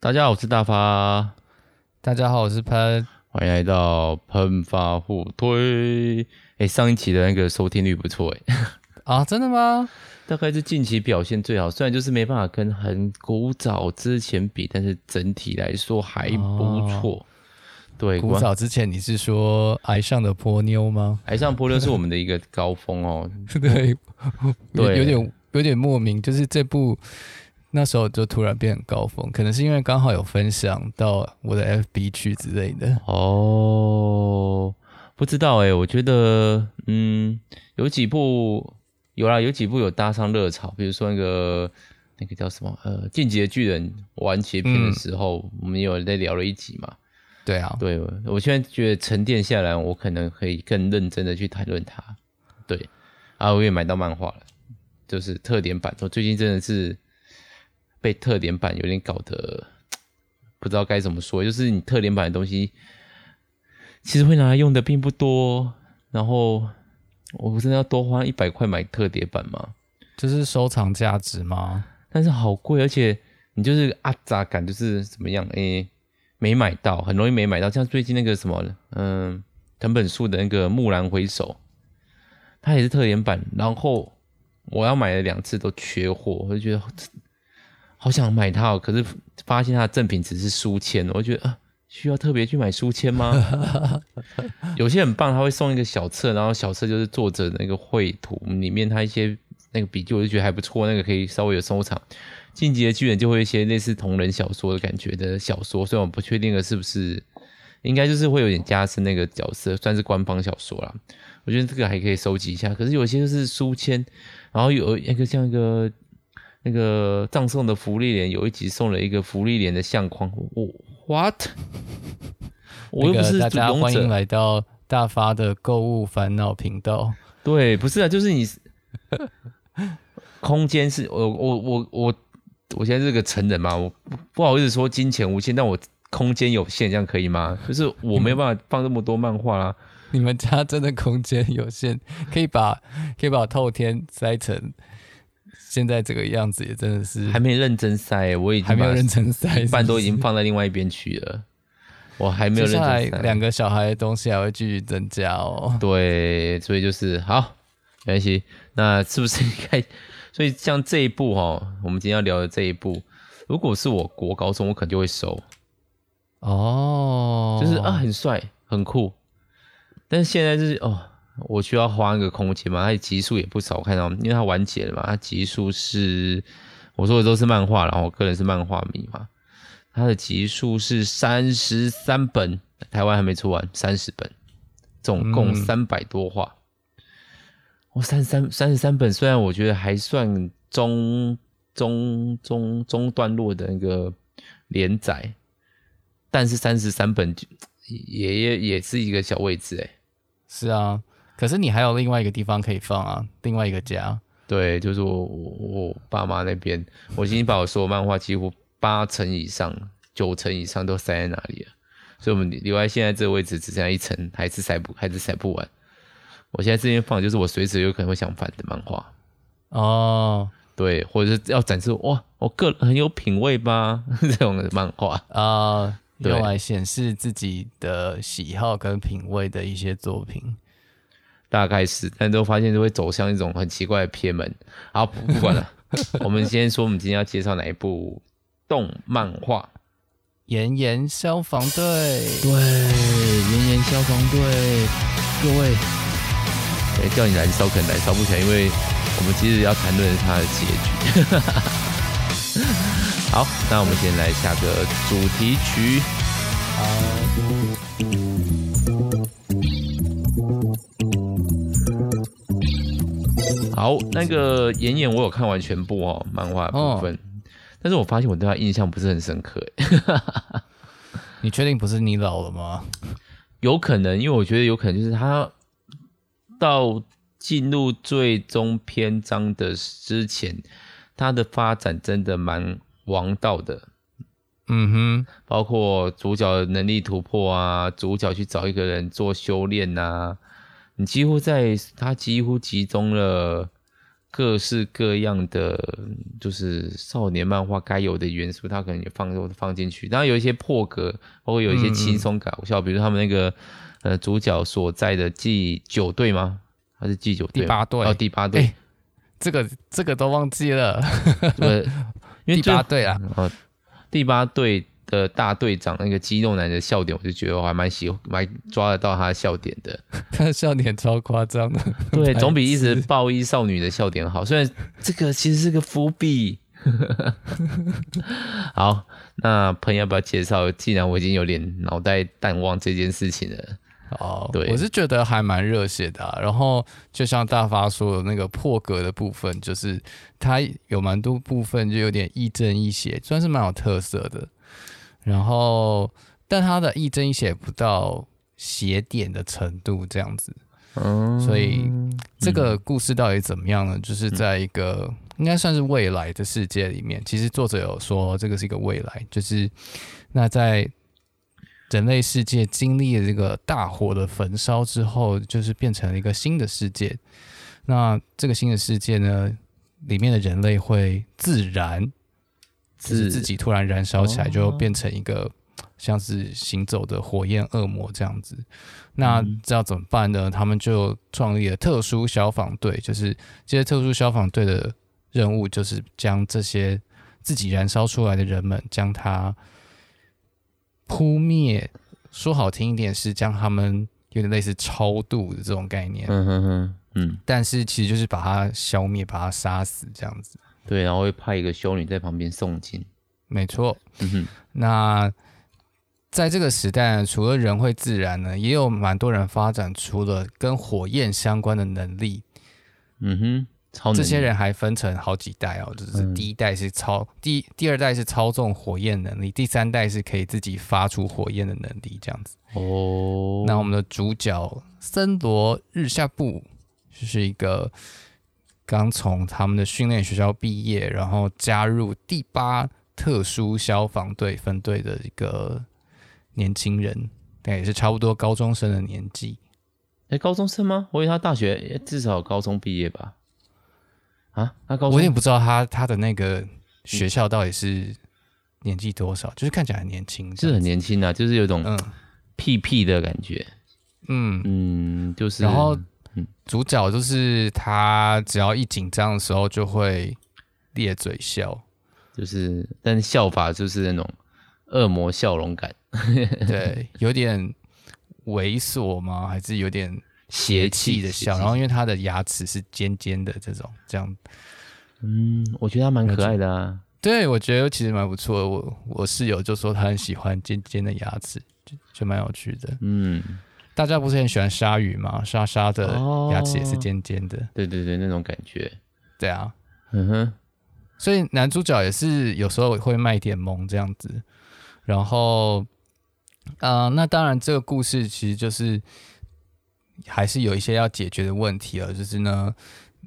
大家好，我是大发。大家好，我是喷。欢迎来到喷发互推。哎，上一期的那个收听率不错哎。啊，真的吗？大概是近期表现最好，虽然就是没办法跟很古早之前比，但是整体来说还不错。哦、对，古早之前你是说爱上的波妞吗？爱上波妞是我们的一个高峰哦。对，对，有点有点莫名，就是这部那时候就突然变很高峰，可能是因为刚好有分享到我的 FB 区之类的。哦，不知道哎，我觉得嗯，有几部。有啦，有几部有搭上热潮，比如说那个那个叫什么呃，《进击的巨人》完结篇的时候，嗯、我们有在聊了一集嘛。对啊，对，我现在觉得沉淀下来，我可能可以更认真的去谈论它。对，啊，我也买到漫画了，就是特点版。我最近真的是被特点版有点搞得不知道该怎么说，就是你特点版的东西，其实会拿来用的并不多，然后。我不是要多花一百块买特点版吗？就是收藏价值吗？但是好贵，而且你就是阿杂感就是怎么样？诶、欸，没买到，很容易没买到。像最近那个什么，嗯，藤本树的那个《木兰回首》，它也是特点版，然后我要买了两次都缺货，我就觉得好想买它哦。可是发现它的正品只是书签，我就觉得啊。需要特别去买书签吗？有些很棒，他会送一个小册，然后小册就是作者那个绘图，里面他一些那个笔记，我就觉得还不错，那个可以稍微有收藏。进击的巨人就会一些类似同人小说的感觉的小说，虽然我不确定的是不是，应该就是会有点加深那个角色，算是官方小说啦。我觉得这个还可以收集一下。可是有些就是书签，然后有一个像一个那个葬送的福利莲，有一集送了一个福利莲的相框，哦。What？我又不是大家欢迎来到大发的购物烦恼频道。对，不是啊，就是你空间是我我我我我现在是个成人嘛，我不好意思说金钱无限，但我空间有限，这样可以吗？就是我没有办法放这么多漫画啦。你们家真的空间有限，可以把可以把透天塞成。现在这个样子也真的是还没认真塞，我已经还没有认真塞，一半都已经放在另外一边去了。我还没有认真塞。两个小孩的东西还会继续增加哦。对，所以就是好，没关系。那是不是应该？所以像这一步哦，我们今天要聊的这一步，如果是我国高中，我可能就会收。哦，就是啊，很帅，很酷。但是现在就是哦。我需要花一个空间嘛？它的集数也不少，我看到，因为它完结了嘛。它集数是我说的都是漫画，然后我个人是漫画迷嘛。它的集数是三十三本，台湾还没出完，三十本，总共三百多话。我三十三三十三本，虽然我觉得还算中中中中段落的那个连载，但是三十三本也也也是一个小位置哎。是啊。可是你还有另外一个地方可以放啊，另外一个家。对，就是我我我爸妈那边，我已经把我所有漫画几乎八成以上、九成以上都塞在那里了，所以我们留在现在这个位置只剩下一层，还是塞不还是塞不完。我现在这边放就是我随时有可能会想翻的漫画。哦，对，或者是要展示哇，我个人很有品味吧 这种的漫画啊，呃、用来显示自己的喜好跟品味的一些作品。大概是，但都发现就会走向一种很奇怪的偏门。好，不管了，我们先说，我们今天要介绍哪一部动漫画？炎炎消防队。对，炎炎消防队，各位，欸、叫你燃烧可能燃烧不起来，因为我们其实要谈论它的结局。好，那我们先来下个主题曲。好。好，那个炎炎我有看完全部哦，漫画部分，哦，但是我发现我对他印象不是很深刻。你确定不是你老了吗？有可能，因为我觉得有可能就是他到进入最终篇章的之前，他的发展真的蛮王道的。嗯哼，包括主角的能力突破啊，主角去找一个人做修炼啊。你几乎在他几乎集中了各式各样的就是少年漫画该有的元素，他可能也放都放进去。然后有一些破格，包括有一些轻松搞笑，嗯嗯比如他们那个呃主角所在的第九队吗？还是第九队？第八队？哦，第八队。欸，这个这个都忘记了。对，因为 第八队啊，哦，第八队。的大队长那个肌肉男的笑点，我就觉得我还蛮喜欢，蛮抓得到他的笑点的。他的笑点超夸张的，对，总比一直暴衣少女的笑点好。虽然这个其实是个伏笔。好，那朋友要不要介绍？既然我已经有点脑袋淡忘这件事情了。哦，对，我是觉得还蛮热血的啊。然后就像大发说的那个破格的部分，就是它有蛮多部分就有点亦正亦邪，算是蛮有特色的。然后，但他的亦正亦邪不到写点的程度，这样子。嗯，所以这个故事到底怎么样呢？就是在一个应该算是未来的世界里面，其实作者有说这个是一个未来，就是那在人类世界经历了这个大火的焚烧之后，就是变成了一个新的世界。那这个新的世界呢，里面的人类会自燃。是自己突然燃烧起来，就变成一个像是行走的火焰恶魔这样子。那这要怎么办呢？他们就创立了特殊消防队，就是这些特殊消防队的任务就是将这些自己燃烧出来的人们，将它扑灭。说好听一点是将他们有点类似超度的这种概念。嗯哼哼，嗯。但是其实就是把它消灭，把它杀死这样子。对，然后会派一个修女在旁边诵经。没错，嗯哼。那在这个时代，除了人会自燃呢，也有蛮多人发展出了跟火焰相关的能力。嗯哼，超。这些人还分成好几代哦，就是第一代是操，嗯、第第二代是操纵火焰能力，第三代是可以自己发出火焰的能力，这样子。哦。那我们的主角森罗日下部就是一个。刚从他们的训练学校毕业，然后加入第八特殊消防队分队的一个年轻人，但也是差不多高中生的年纪。哎，高中生吗？我以为他大学至少高中毕业吧？啊，他高中？我有点不知道他他的那个学校到底是年纪多少，嗯、就是看起来很年轻，是很年轻啊，就是有种嗯屁屁的感觉。嗯嗯，就是然后。主角就是他，只要一紧张的时候就会咧嘴笑，就是，但是笑法就是那种恶魔笑容感，对，有点猥琐吗？还是有点邪气的笑？然后因为他的牙齿是尖尖的，这种这样，嗯，我觉得他蛮可爱的啊。对，我觉得其实蛮不错的。我我室友就说他很喜欢尖尖的牙齿，就就蛮有趣的。嗯。大家不是很喜欢鲨鱼吗？鲨鲨的牙齿也是尖尖的。哦，对对对，那种感觉。对啊，嗯哼。所以男主角也是有时候会卖点萌这样子。然后，啊、呃，那当然这个故事其实就是还是有一些要解决的问题了。就是呢，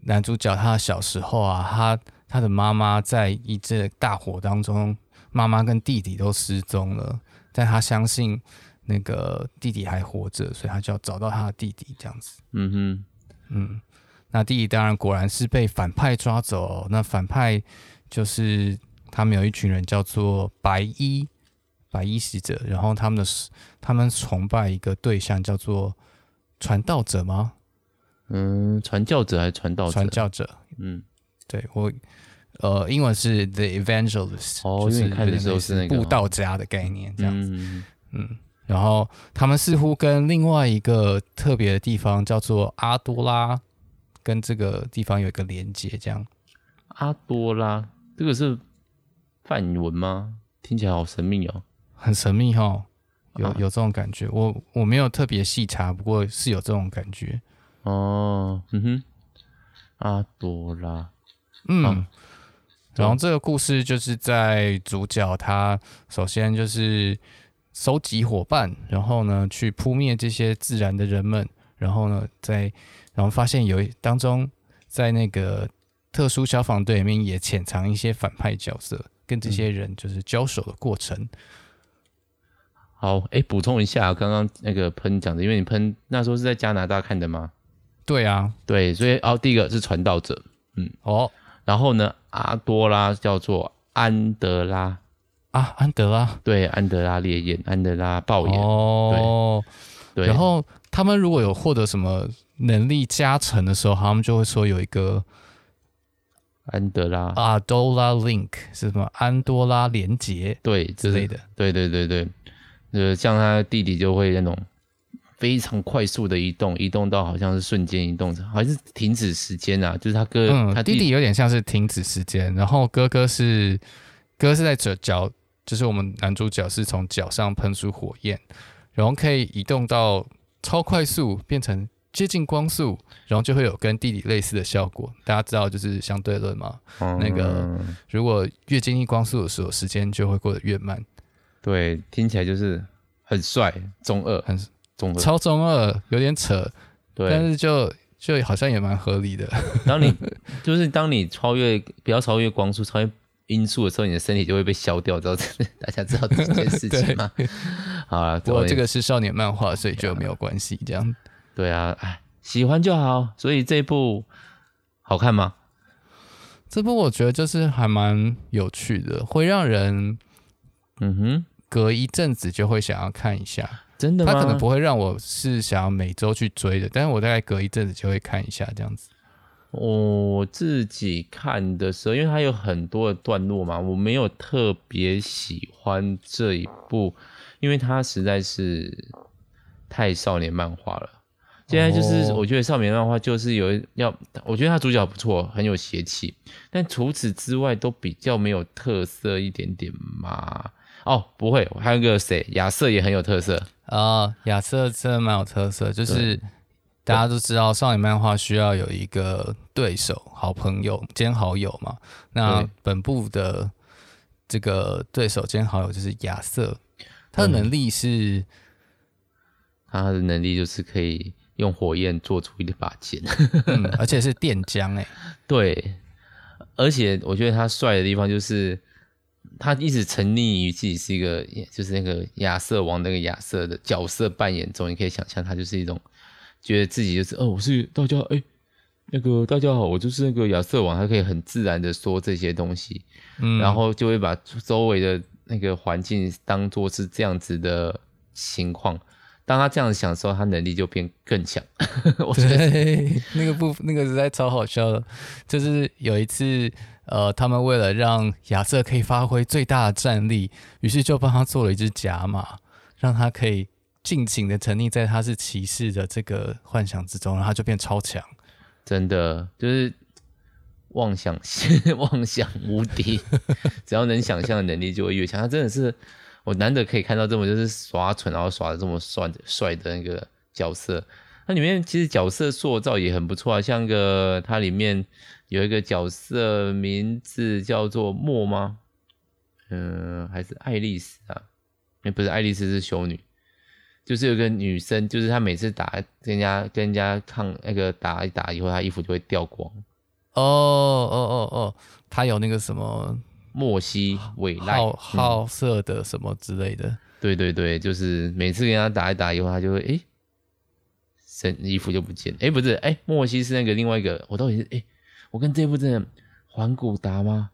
男主角他小时候啊，他他的妈妈在一次大火当中，妈妈跟弟弟都失踪了，但他相信。那个弟弟还活着，所以他就要找到他的弟弟，这样子。嗯哼，嗯，那弟弟当然果然是被反派抓走哦。那反派就是他们有一群人叫做白衣白衣使者，然后他们的他们崇拜一个对象叫做传道者吗？嗯，传教者还是传道者？传教者。嗯，对我呃，英文是 The Evangelist，哦，因为你看的时候是那个布道家的概念，这样子。嗯。嗯然后他们似乎跟另外一个特别的地方叫做阿多拉，跟这个地方有一个连接。这样，阿多拉这个是梵文吗？听起来好神秘哦，很神秘哈、哦，有有这种感觉。我我没有特别细查，不过是有这种感觉。哦，嗯哼，阿多拉，嗯，啊、然后这个故事就是在主角他首先就是。收集伙伴，然后呢，去扑灭这些自然的人们，然后呢，在然后发现有当中在那个特殊消防队里面也潜藏一些反派角色，跟这些人就是交手的过程。好，哎，补充一下，刚刚那个喷讲的，因为你喷那时候是在加拿大看的吗？对啊，对，所以哦，第一个是传道者，嗯，哦，然后呢，阿多拉叫做安德拉啊，安德拉，对，安德拉烈焰，安德拉爆炎，哦，对，然后他们如果有获得什么能力加成的时候，他们就会说有一个。安德拉，阿多拉 link 是什么？安多拉连结，对之类的，对对对对，呃，像他弟弟就会那种非常快速的移动，移动到好像是瞬间移动，还是停止时间啊？就是他哥，嗯，他弟弟有点像是停止时间，然后哥哥是哥哥是在脚脚，就是我们男主角是从脚上喷出火焰，然后可以移动到超快速，变成。接近光速，然后就会有跟弟弟类似的效果。大家知道就是相对论嘛？嗯、那个如果越接近光速的时候，时间就会过得越慢。对，听起来就是很帅，中二，很中二，超中二，有点扯。对，但是就就好像也蛮合理的。当你 就是当你超越，不要超越光速，超越音速的时候，你的身体就会被消掉。知道大家知道这件事情吗？好了，不过这个是少年漫画，所以就没有关系。这样。对啊，哎，喜欢就好。所以这一部好看吗？这部我觉得就是还蛮有趣的，会让人嗯哼，隔一阵子就会想要看一下。真的吗？他可能不会让我是想要每周去追的，但是我大概隔一阵子就会看一下这样子。我自己看的时候，因为它有很多的段落嘛，我没有特别喜欢这一部，因为它实在是太少年漫画了。现在就是，我觉得少年漫画就是有要，我觉得他主角不错，很有邪气，但除此之外都比较没有特色一点点嘛。哦，不会，还有一个谁，亚瑟也很有特色啊，亚瑟真的蛮有特色，就是大家都知道少年漫画需要有一个对手、好朋友兼好友嘛。那本部的这个对手兼好友就是亚瑟，他的能力是，嗯、他的能力就是可以。用火焰做出一把剑，嗯，而且是电浆哎，对，而且我觉得他帅的地方就是他一直沉溺于自己是一个，就是那个亚瑟王那个亚瑟的角色扮演中，你可以想象他就是一种觉得自己就是哦，我是大家哎，那个大家好，我就是那个亚瑟王，他可以很自然的说这些东西，嗯，然后就会把周围的那个环境当做是这样子的情况。当他这样想的时候，他能力就变更强。我觉得对，那个部那个实在超好笑的，就是有一次，呃，他们为了让亚瑟可以发挥最大的战力，于是就帮他做了一只甲马，让他可以尽情的沉溺在他是骑士的这个幻想之中，然后他就变超强。真的就是妄想 妄想无敌，只要能想象的能力就会越强。他真的是。我难得可以看到这么就是耍蠢，然后耍的这么帅的帅的那个角色。那里面其实角色塑造也很不错啊，像个它里面有一个角色名字叫做莫吗？嗯、呃，还是爱丽丝啊？那不是爱丽丝是修女，就是有个女生，就是她每次打跟人家跟人家抗那个打一打以后，她衣服就会掉光。哦哦哦哦，她有那个什么？莫西韦赖好好色的什么之类的、嗯，对对对，就是每次跟她打一打以后，她就会哎，身衣服就不见，哎，不是，哎，莫西是那个另外一个，我到底是哎，我跟这部真的环古达吗？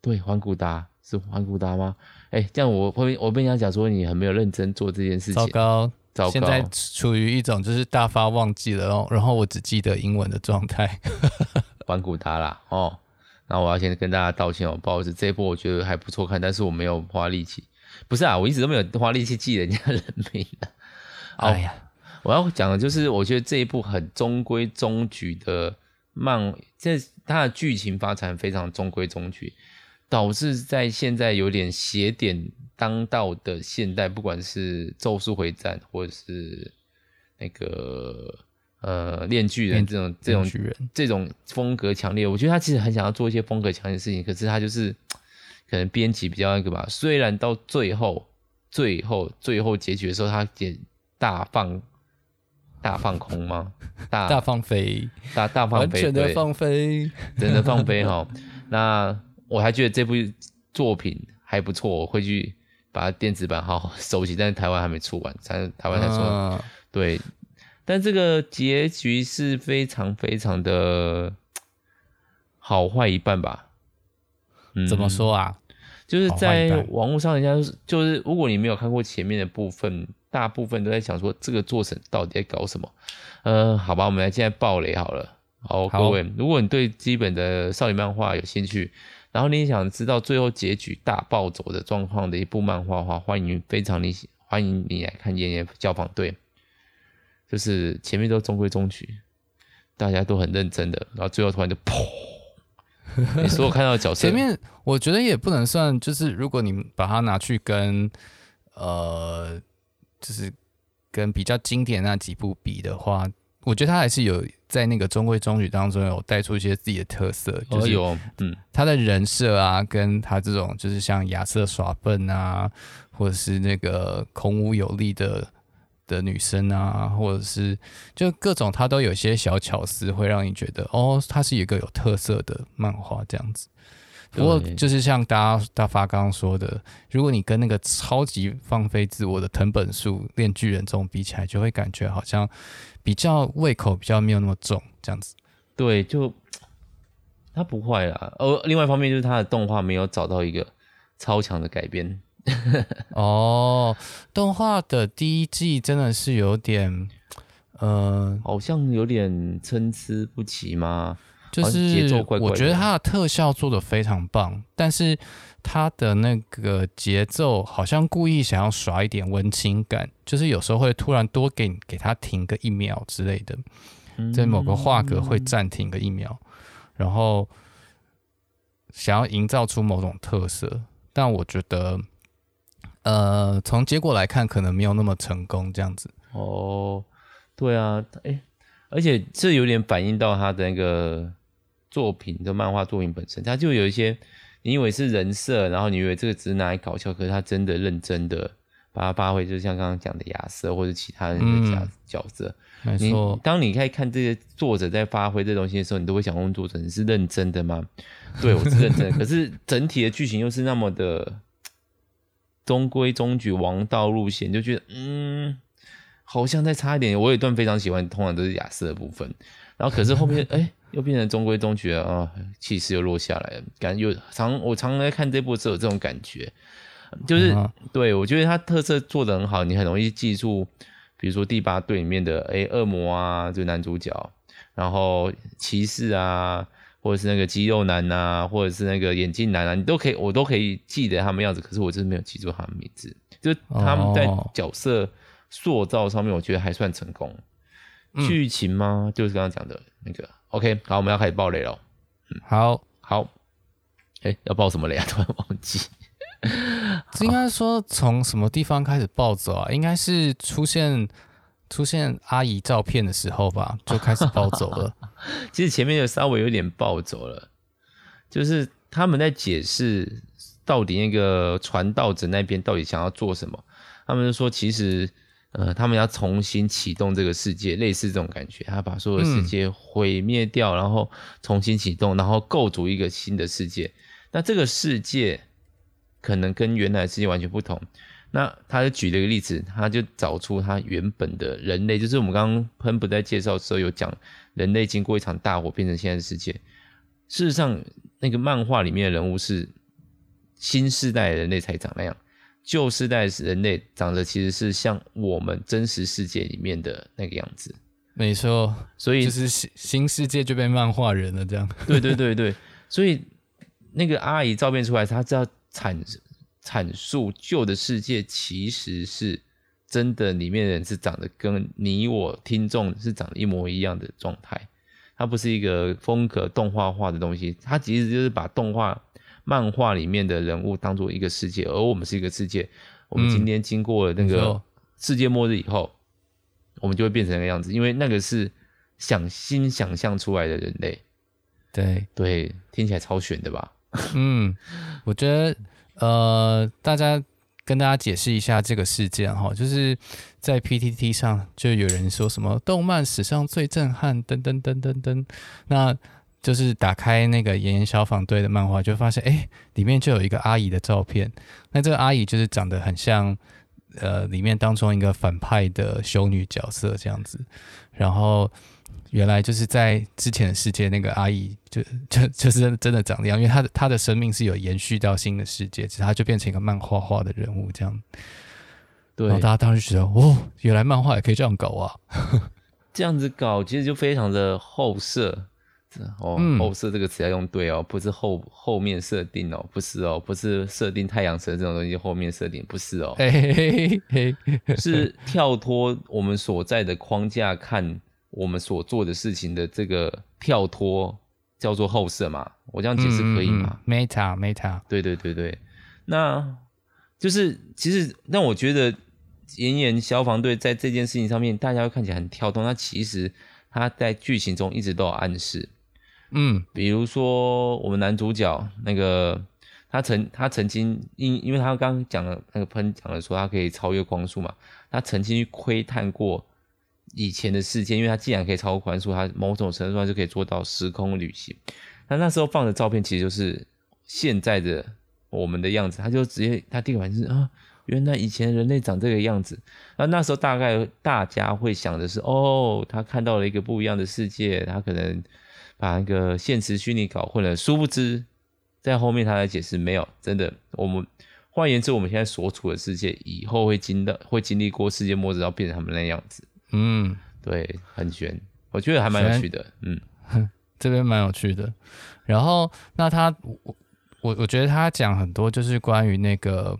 对，环古达是环古达吗？哎，这样我会我被人家讲说你很没有认真做这件事情，糟糕，糟糕，现在处于一种就是大发忘记了哦，然后我只记得英文的状态，环古达啦，哦。那我要先跟大家道歉哦，不好意思，这一部我觉得还不错看，但是我没有花力气。不是啊，我一直都没有花力气记人家人名的。哎呀，我要讲的就是，我觉得这一部很中规中矩的漫，这它的剧情发展非常中规中矩，导致在现在有点邪典当道的现代，不管是《咒术回战》或者是那个。呃，链锯人这种这种这种风格强烈，我觉得他其实很想要做一些风格强烈的事情，可是他就是可能编辑比较那个吧。虽然到最后、最后、最后结局的时候，他也大放大放空吗？大大放飞，大大放飞，完全的放飞，真的放飞哈。那我还觉得这部作品还不错，我会去把它电子版好好收集，但是台湾还没出完，才台湾才说、嗯、对。但这个结局是非常非常的好坏一半吧。嗯，怎么说啊？就是在网络上，人家就是，如果你没有看过前面的部分，大部分都在想说这个作者到底在搞什么。呃，好吧，我们来现在暴雷好了。好，各位，如果你对基本的少女漫画有兴趣，然后你想知道最后结局大暴走的状况的一部漫画的话，欢迎非常你欢迎你来看《爷爷消防队》，就是前面都中规中矩，大家都很认真的，然后最后突然就砰。你所有看到的角色，前面我觉得也不能算，就是如果你把它拿去跟呃，就是跟比较经典那几部比的话，我觉得他还是有在那个中规中矩当中有带出一些自己的特色，就是有嗯，他的人设啊，跟他这种就是像亚瑟耍笨啊，或者是那个孔武有力的。的女生啊，或者是就各种，他都有些小巧思，会让你觉得哦，他是一个有特色的漫画这样子。不过就是像大家大发刚刚说的，如果你跟那个超级放飞自我的藤本树链锯人这种比起来，就会感觉好像比较胃口比较没有那么重这样子。对，就它不坏啦。哦，另外一方面就是它的动画没有找到一个超强的改编。哦，动画的第一季真的是有点，呃，好像有点参差不齐吗？就是节奏怪怪。我觉得它的特效做的非常棒，但是它的那个节奏好像故意想要耍一点温情感，就是有时候会突然多给给他停个一秒之类的，在某个画格会暂停个一秒，然后想要营造出某种特色，但我觉得。呃，从结果来看，可能没有那么成功这样子。哦，对啊，哎、欸，而且这有点反映到他的那个作品的漫画作品本身，他就有一些你以为是人设，然后你以为这个只是拿来搞笑，可是他真的认真的把它发挥，就像刚刚讲的亚瑟或者其他人的角角色。没错，当你在看这些作者在发挥这东西的时候，你都会想问作者：你是认真的吗？对，我是认真的，可是整体的剧情又是那么的。中规中矩王道路线，就觉得嗯，好像再差一点。我有一段非常喜欢，通常都是亚瑟的部分，然后可是后面哎、欸，又变成中规中矩了啊，气势又落下来了。感觉有常我常常在看这部时候有这种感觉，就是、嗯、对我觉得他特色做得很好，你很容易记住，比如说第八队里面的哎恶魔啊，就男主角，然后骑士啊。或者是那个肌肉男呐、啊，或者是那个眼镜男啊，你都可以，我都可以记得他们样子。可是我真的没有记住他们名字。就他们在角色塑造上面，我觉得还算成功。剧、嗯、情吗？就是刚刚讲的那个。OK，好，我们要开始爆雷了。嗯，好好。哎、欸，要爆什么雷啊？突然忘记。应该说从什么地方开始暴走啊？应该是出现。出现阿姨照片的时候吧，就开始暴走了。其实前面就稍微有点暴走了，就是他们在解释到底那个传道者那边到底想要做什么。他们就说，其实呃，他们要重新启动这个世界，类似这种感觉，他把所有的世界毁灭掉，嗯，然后重新启动，然后构筑一个新的世界。那这个世界可能跟原来的世界完全不同。那他就举了一个例子，他就找出他原本的人类，就是我们刚刚喷不在介绍的时候有讲，人类经过一场大火变成现在的世界。事实上，那个漫画里面的人物是新时代的人类才长那样，旧时代的人类长得其实是像我们真实世界里面的那个样子。没错，所以就是新新世界就被漫画人了这样。对对对对，所以那个阿姨照片出来，她知道阐。阐述旧的世界其实是真的，里面的人是长得跟你我听众是长得一模一样的状态。它不是一个风格动画化的东西，它其实就是把动画漫画里面的人物当做一个世界，而我们是一个世界。我们今天经过了那个世界末日以后，我们就会变成那个样子，因为那个是想新想象出来的人类。对对，听起来超悬的吧？嗯，我觉得。呃，大家跟大家解释一下这个事件哈，就是在 PTT 上就有人说什么动漫史上最震撼，噔噔噔噔噔，那就是打开那个炎炎消防队的漫画，就发现哎，里面就有一个阿姨的照片，那这个阿姨就是长得很像呃里面当中一个反派的修女角色这样子，然后原来就是在之前的世界，那个阿姨就就就是真的长这样，因为她的她的生命是有延续到新的世界，只是她就变成一个漫画化的人物这样。对，然后大家当时觉得，哦，原来漫画也可以这样搞啊！这样子搞其实就非常的后设哦，嗯、后设这个词要用对哦，不是后后面设定哦，不是哦，不是设定太阳神这种东西后面设定不是哦，嘿嘿嘿嘿 是跳脱我们所在的框架看。我们所做的事情的这个跳脱叫做后设嘛？我这样解释可以吗？嗯嗯，Meta Meta，对对对对，那就是其实，那我觉得炎炎消防队在这件事情上面，大家会看起来很跳动，那其实他在剧情中一直都有暗示，嗯，比如说我们男主角那个他曾他曾经因因为他刚讲了那个喷讲了说他可以超越光速嘛，他曾经去窥探过。以前的世界，因为他既然可以超过光速，他某种程度上就可以做到时空旅行。他那时候放的照片，其实就是现在的我们的样子。他就直接，他第一反应是啊，原来以前人类长这个样子。那那时候大概大家会想的是，哦，他看到了一个不一样的世界，他可能把那个现实虚拟搞混了。殊不知，在后面他来解释，没有，真的，我们换言之，我们现在所处的世界，以后会经的会经历过世界末日，然后变成他们那样子。嗯，对，很悬，我觉得还蛮有趣的。玄嗯，这边蛮有趣的。然后，那他，我，我，我觉得他讲很多，就是关于那个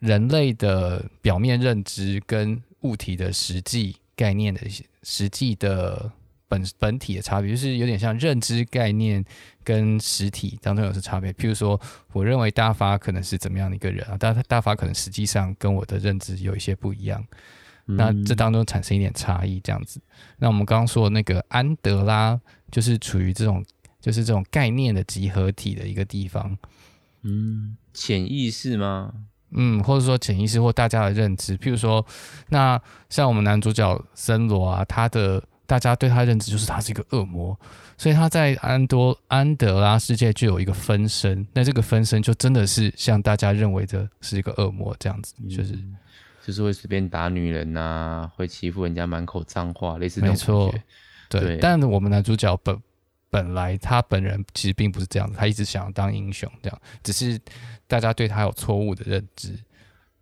人类的表面认知跟物体的实际概念的一些实际的本本体的差别，就是有点像认知概念跟实体当中有什么差别。譬如说，我认为大发可能是怎么样的一个人啊，但大发可能实际上跟我的认知有一些不一样。那这当中产生一点差异，这样子。那我们刚刚说的那个安德拉，就是处于这种，就是这种概念的集合体的一个地方。嗯，潜意识吗？嗯，或者说潜意识或大家的认知。譬如说，那像我们男主角森罗啊，他的大家对他认知就是他是一个恶魔，所以他在安多安德拉世界就有一个分身。那这个分身就真的是像大家认为的是一个恶魔这样子，就是。嗯就是会随便打女人呐、啊，会欺负人家，满口脏话，类似这种感觉。没错，对。对，但我们男主角本本来他本人其实并不是这样子，他一直想要当英雄，这样，只是大家对他有错误的认知。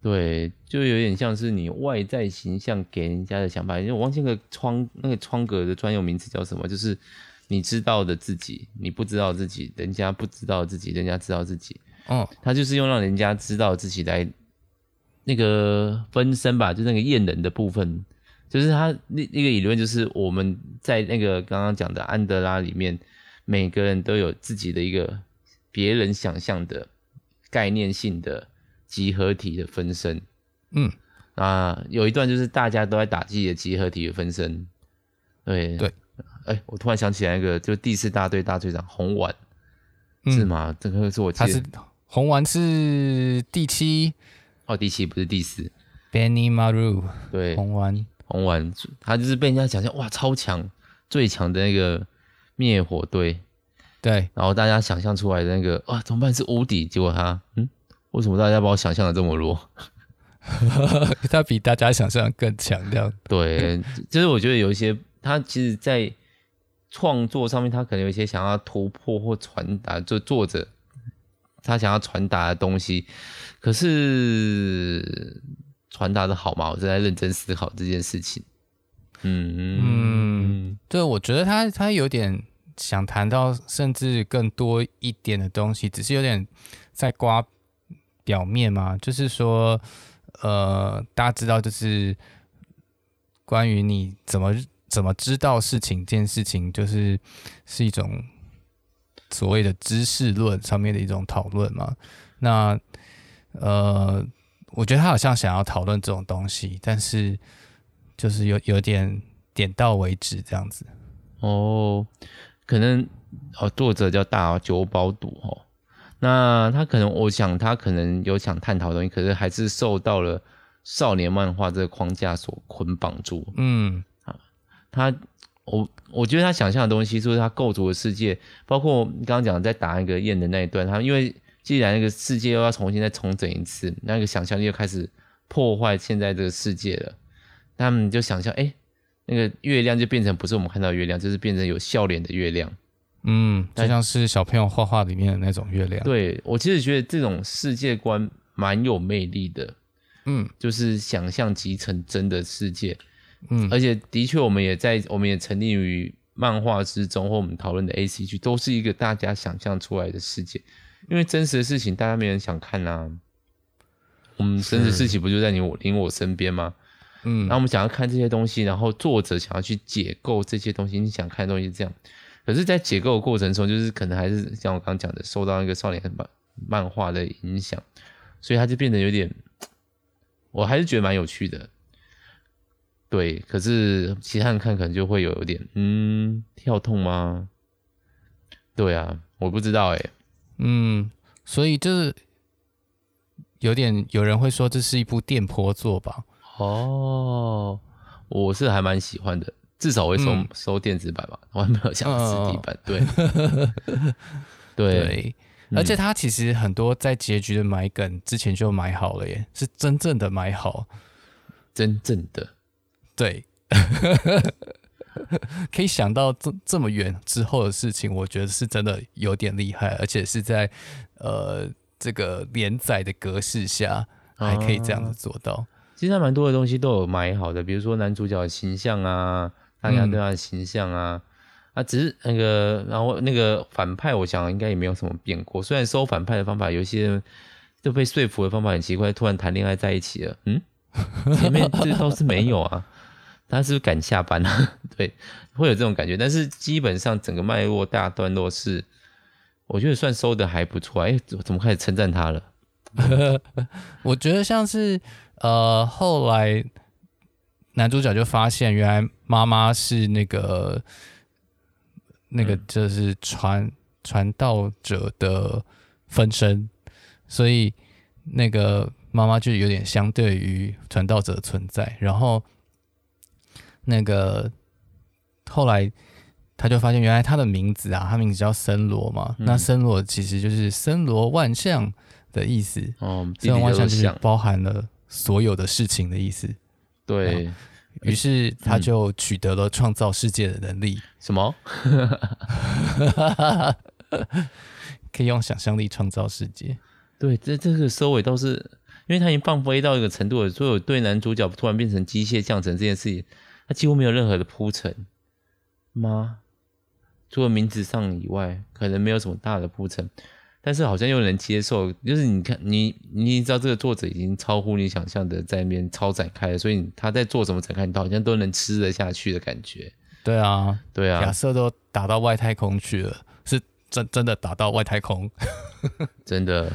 对，就有点像是你外在形象给人家的想法。因为我忘记那个窗那个窗格的专有名词叫什么，就是你知道的自己，你不知道自己，人家不知道自己，人家知道自己。哦，他就是用让人家知道自己来。那个分身吧，就那个验人的部分，就是他那那个理论，就是我们在那个刚刚讲的安德拉里面，每个人都有自己的一个别人想象的概念性的集合体的分身。嗯，啊，有一段就是大家都在打自己的集合体的分身。对。对，哎、欸，我突然想起来一个，就第四大队大队长红丸，嗯、是吗？这个是我记得，他是红丸是第七。哦，第七不是第四。Benny Maru 对，红丸。红丸，他就是被人家想象哇超强，最强的那个灭火队，对，然后大家想象出来的那个啊怎么办？是无敌，结果他嗯，为什么大家把我想象的这么弱？他比大家想象的更强，这样对，就是我觉得有一些他其实，在创作上面，他可能有一些想要突破或传达，就作者他想要传达的东西。可是传达的好吗？我正在认真思考这件事情。嗯嗯，对，我觉得他他有点想谈到甚至更多一点的东西，只是有点在刮表面嘛。就是说，呃，大家知道，就是关于你怎么怎么知道事情这件事情，就是是一种所谓的知识论上面的一种讨论嘛。那呃，我觉得他好像想要讨论这种东西，但是就是有有点点到为止这样子。哦，可能哦，作者叫大久保笃哦，那他可能，我想他可能有想探讨的东西，可是还是受到了少年漫画这个框架所捆绑住。嗯，啊，他我我觉得他想象的东西，就是他构筑的世界，包括你刚刚讲在打那个雁的那一段，他因为。既然那个世界又要重新再重整一次，那个想象力又开始破坏现在这个世界了。他们就想象，哎，那个月亮就变成不是我们看到的月亮，就是变成有笑脸的月亮。嗯，就像是小朋友画画里面的那种月亮。对，我其实觉得这种世界观蛮有魅力的。嗯，就是想象集成真的世界。嗯，而且的确，我们也在，我们也沉溺于漫画之中，或我们讨论的 ACG，都是一个大家想象出来的世界。因为真实的事情，大家没人想看啊。我们真实的事情不就在你我你我身边吗？嗯，然后我们想要看这些东西，然后作者想要去解构这些东西，你想看的东西是这样。可是，在解构的过程中，就是可能还是像我刚刚讲的，受到那个少年漫漫画的影响，所以它就变得有点，我还是觉得蛮有趣的。对，可是其他人看可能就会有有点，嗯，跳痛吗？对啊，我不知道哎、欸。嗯，所以就是有点有人会说这是一部电波作吧？哦，我是还蛮喜欢的，至少会收、嗯、收电子版吧，我还没有想实体版。对，对，而且他其实很多在结局的买梗之前就买好了耶，是真正的买好，真正的。对，可以想到这这么远之后的事情，我觉得是真的有点厉害，而且是在呃这个连载的格式下还可以这样子做到。啊、其实还蛮多的东西都有埋好的，比如说男主角的形象啊，大家对他的形象啊，嗯、啊，只是那个然后那个反派，我想应该也没有什么变过。虽然收反派的方法有一些就被说服的方法很奇怪，突然谈恋爱在一起了，嗯，前面这倒是没有啊。他是不是赶下班啊？对，会有这种感觉。但是基本上整个脉络大段落是，我觉得算收的还不错。哎，怎么开始称赞他了？我觉得像是呃，后来男主角就发现，原来妈妈是那个那个就是传传道者的分身，所以那个妈妈就有点相对于传道者的存在，然后。那个后来他就发现，原来他的名字啊，他名字叫森罗嘛。嗯、那森罗其实就是森罗万象的意思。哦，森罗万象就是包含了所有的事情的意思。对，于是他就取得了创造世界的能力。什么？可以用想象力创造世界。对，这这个收尾倒是，因为他已经放飞到一个程度了，所以对男主角突然变成机械降神这件事情。他几乎没有任何的铺陈吗？除了名字上以外，可能没有什么大的铺陈，但是好像又能接受。就是你看，你你知道这个作者已经超乎你想象的在那边超展开了，所以他在做什么展开，你好像都能吃得下去的感觉。对啊，对啊，假设都打到外太空去了，是真真的打到外太空，真的，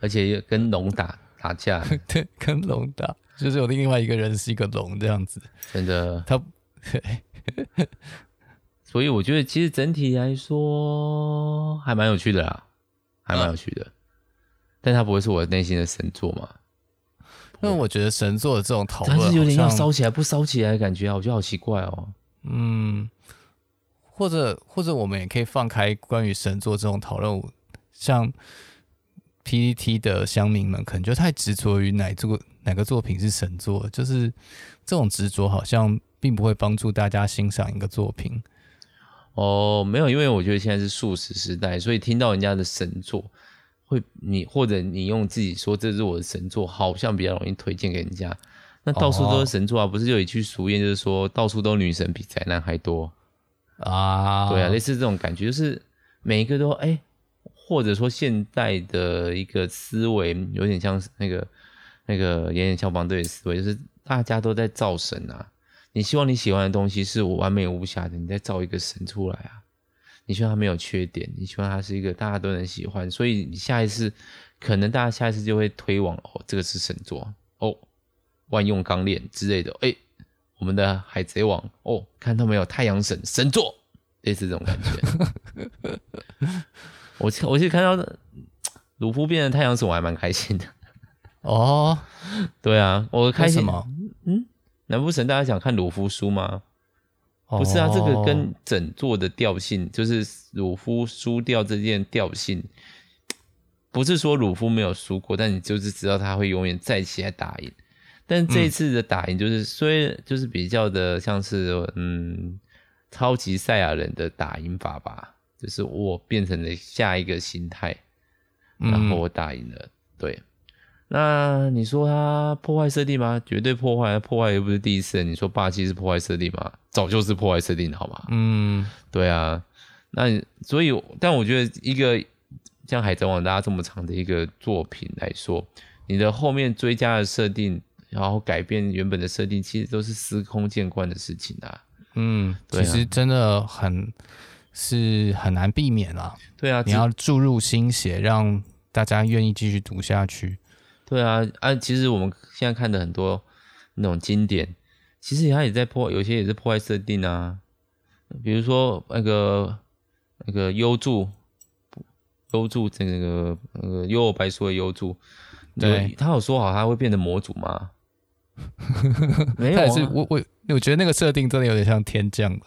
而且跟龙打打架，对，跟龙打。就是有另外一个人是一个龙这样子，真的。他，所以我觉得其实整体来说还蛮有趣的啦，还蛮有趣的。嗯、但他不会是我内心的神作嘛？因为我觉得神作的这种讨论，但是有点要烧起来不烧起来的感觉啊，我觉得好奇怪哦。嗯，或者或者我们也可以放开关于神作这种讨论，像 PPT 的乡民们可能就太执着于哪作。哪个作品是神作？就是这种执着，好像并不会帮助大家欣赏一个作品。哦，没有，因为我觉得现在是素食时代，所以听到人家的神作，会你或者你用自己说这是我的神作，好像比较容易推荐给人家。那到处都是神作啊，哦、不是有一句俗谚，就是说到处都女神比宅男还多啊？对啊，类似这种感觉，就是每一个都哎，或者说现代的一个思维有点像那个。那个炎炎消防队的思维就是大家都在造神啊！你希望你喜欢的东西是我完美无瑕的，你再造一个神出来啊！你希望它没有缺点，你希望它是一个大家都能喜欢，所以你下一次可能大家下一次就会推往哦，这个是神作哦，万用钢链之类的，诶、欸，我们的海贼王哦，看到没有，太阳神神作，类似这种感觉。我我其实看到鲁夫变成太阳神，我还蛮开心的。哦，对啊，我开心。嗯，难不成大家想看鲁夫输吗？不是啊，这个跟整座的调性，就是鲁夫输掉这件调性，不是说鲁夫没有输过，但你就是知道他会永远再起来打赢。但这一次的打赢就是虽然就是比较的像是嗯超级赛亚人的打赢法吧，就是我变成了下一个形态，然后我打赢了。嗯、对，那你说他破坏设定吗？绝对破坏，破坏又不是第一次。你说霸气是破坏设定吗？早就是破坏设定，好吗？嗯，对啊。那所以，但我觉得一个像《海贼王》大家这么长的一个作品来说，你的后面追加的设定，然后改变原本的设定，其实都是司空见惯的事情啊。嗯，其实真的很是很难避免啊。对啊，你要注入心血，让大家愿意继续读下去。对啊，啊，其实我们现在看的很多那种经典，其实它也在破，有些也是破坏设定啊。比如说那个。那个幽助，幽助这个那个幽游白书的幽助，对，他有说好他会变成魔主吗？没有、啊，是我我我觉得那个设定真的有点像天降的，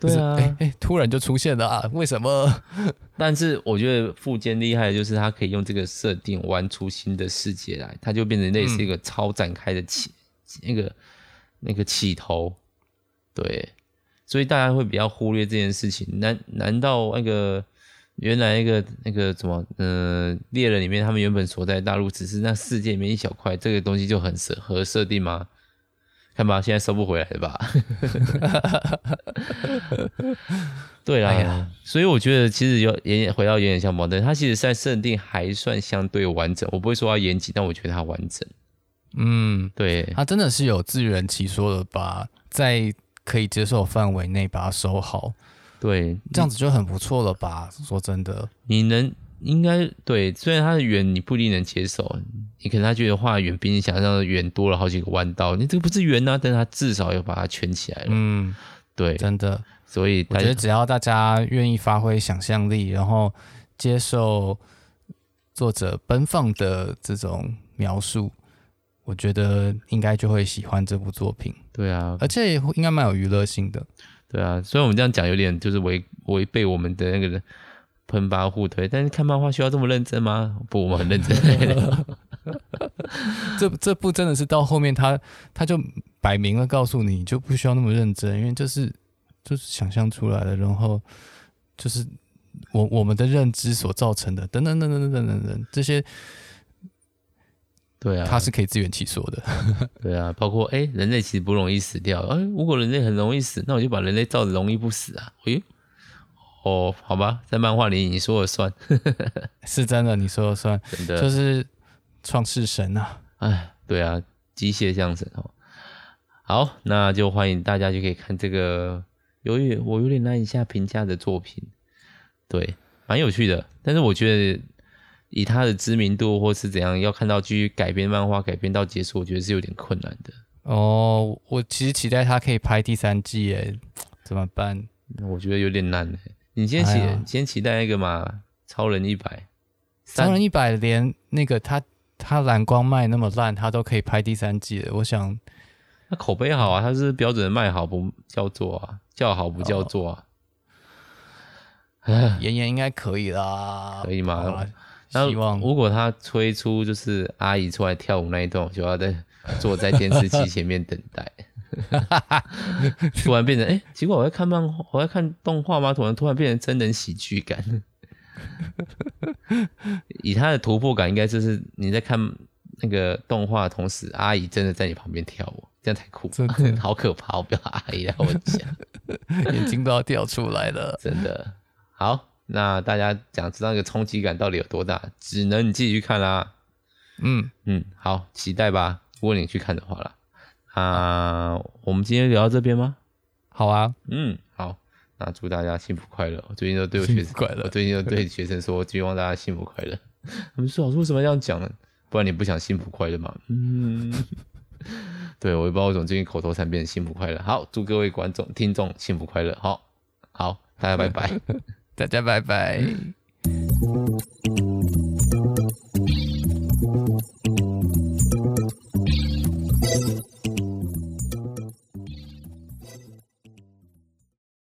对啊，哎、欸欸、突然就出现了啊，为什么？但是我觉得富坚厉害的就是他可以用这个设定玩出新的世界来，他就变成类似一个超展开的起、嗯、那个那个起头，对。所以大家会比较忽略这件事情，难难道那个原来那个那个什么，嗯、呃，猎人里面他们原本所在大陆只是那世界里面一小块，这个东西就很适合设定吗？看吧，现在收不回来了吧？对啦，哎、呀所以我觉得其实有也回到炎炎象宝对，它其实在设定还算相对完整，我不会说它严谨，但我觉得它完整。嗯，对，它真的是有自圆其说的吧，在。可以接受范围内把它收好，对，这样子就很不错了吧？说真的，你能应该对，虽然它的圆你不一定能接受，你可能他觉得画圆比你想象的圆多了好几个弯道，你这个不是圆啊，但是他至少要把它圈起来了。嗯，对，真的，所以我觉得只要大家愿意发挥想象力，然后接受作者奔放的这种描述。我觉得应该就会喜欢这部作品，对啊，而且应该蛮有娱乐性的，对啊。虽然我们这样讲有点就是违违背我们的那个喷发互推，但是看漫画需要这么认真吗？不，我们很认真。这这部真的是到后面他他就摆明了告诉你，就不需要那么认真，因为就是就是想象出来的，然后就是我我们的认知所造成的，等等等等等等等等这些。对啊，他是可以自圆其说的。对啊，包括哎、欸，人类其实不容易死掉。哎，如果人类很容易死，那我就把人类造的容易不死啊。哎，哦，好吧，在漫画里你说了算，是真的，你说了算，真的就是创世神啊。哎，对啊，机械相神哦。好，那就欢迎大家就可以看这个，由于我有点难以下评价的作品，对，蛮有趣的，但是我觉得。以他的知名度或是怎样，要看到继续改编漫画改编到结束，我觉得是有点困难的。哦，我其实期待他可以拍第三季，哎，怎么办？我觉得有点难。你先期、哎、先期待那个嘛，超人一百，超人一百连那个他他蓝光卖那么烂，他都可以拍第三季了。我想，他口碑好啊，他是标准的卖好不叫做啊，叫好不叫做啊。妍妍、哦、应该可以啦，可以吗？希望如果他推出就是阿姨出来跳舞那一段，我就要在坐在电视机前面等待。突然变成哎、欸，奇怪，我在看漫画，我在看动画吗？突然突然变成真人喜剧感。以他的突破感，应该就是你在看那个动画的同时，阿姨真的在你旁边跳舞，这样才酷。真的好可怕！我不要阿姨来我讲，眼睛都要掉出来了，真的好。那大家想知道那个冲击感到底有多大，只能你自己去看啦。嗯嗯，好，期待吧。如果你去看的话啦，啊，我们今天聊到这边吗？好啊，嗯，好。那祝大家幸福快乐。我最近都对我学生快乐，我最近都对学生说，希望大家幸福快乐。他们说老师为什么要这样讲呢？不然你不想幸福快乐吗？嗯，对，我也不知道为什么最近口头禅变成幸福快乐。好，祝各位观众听众幸福快乐。好，好，大家拜拜。大家拜拜。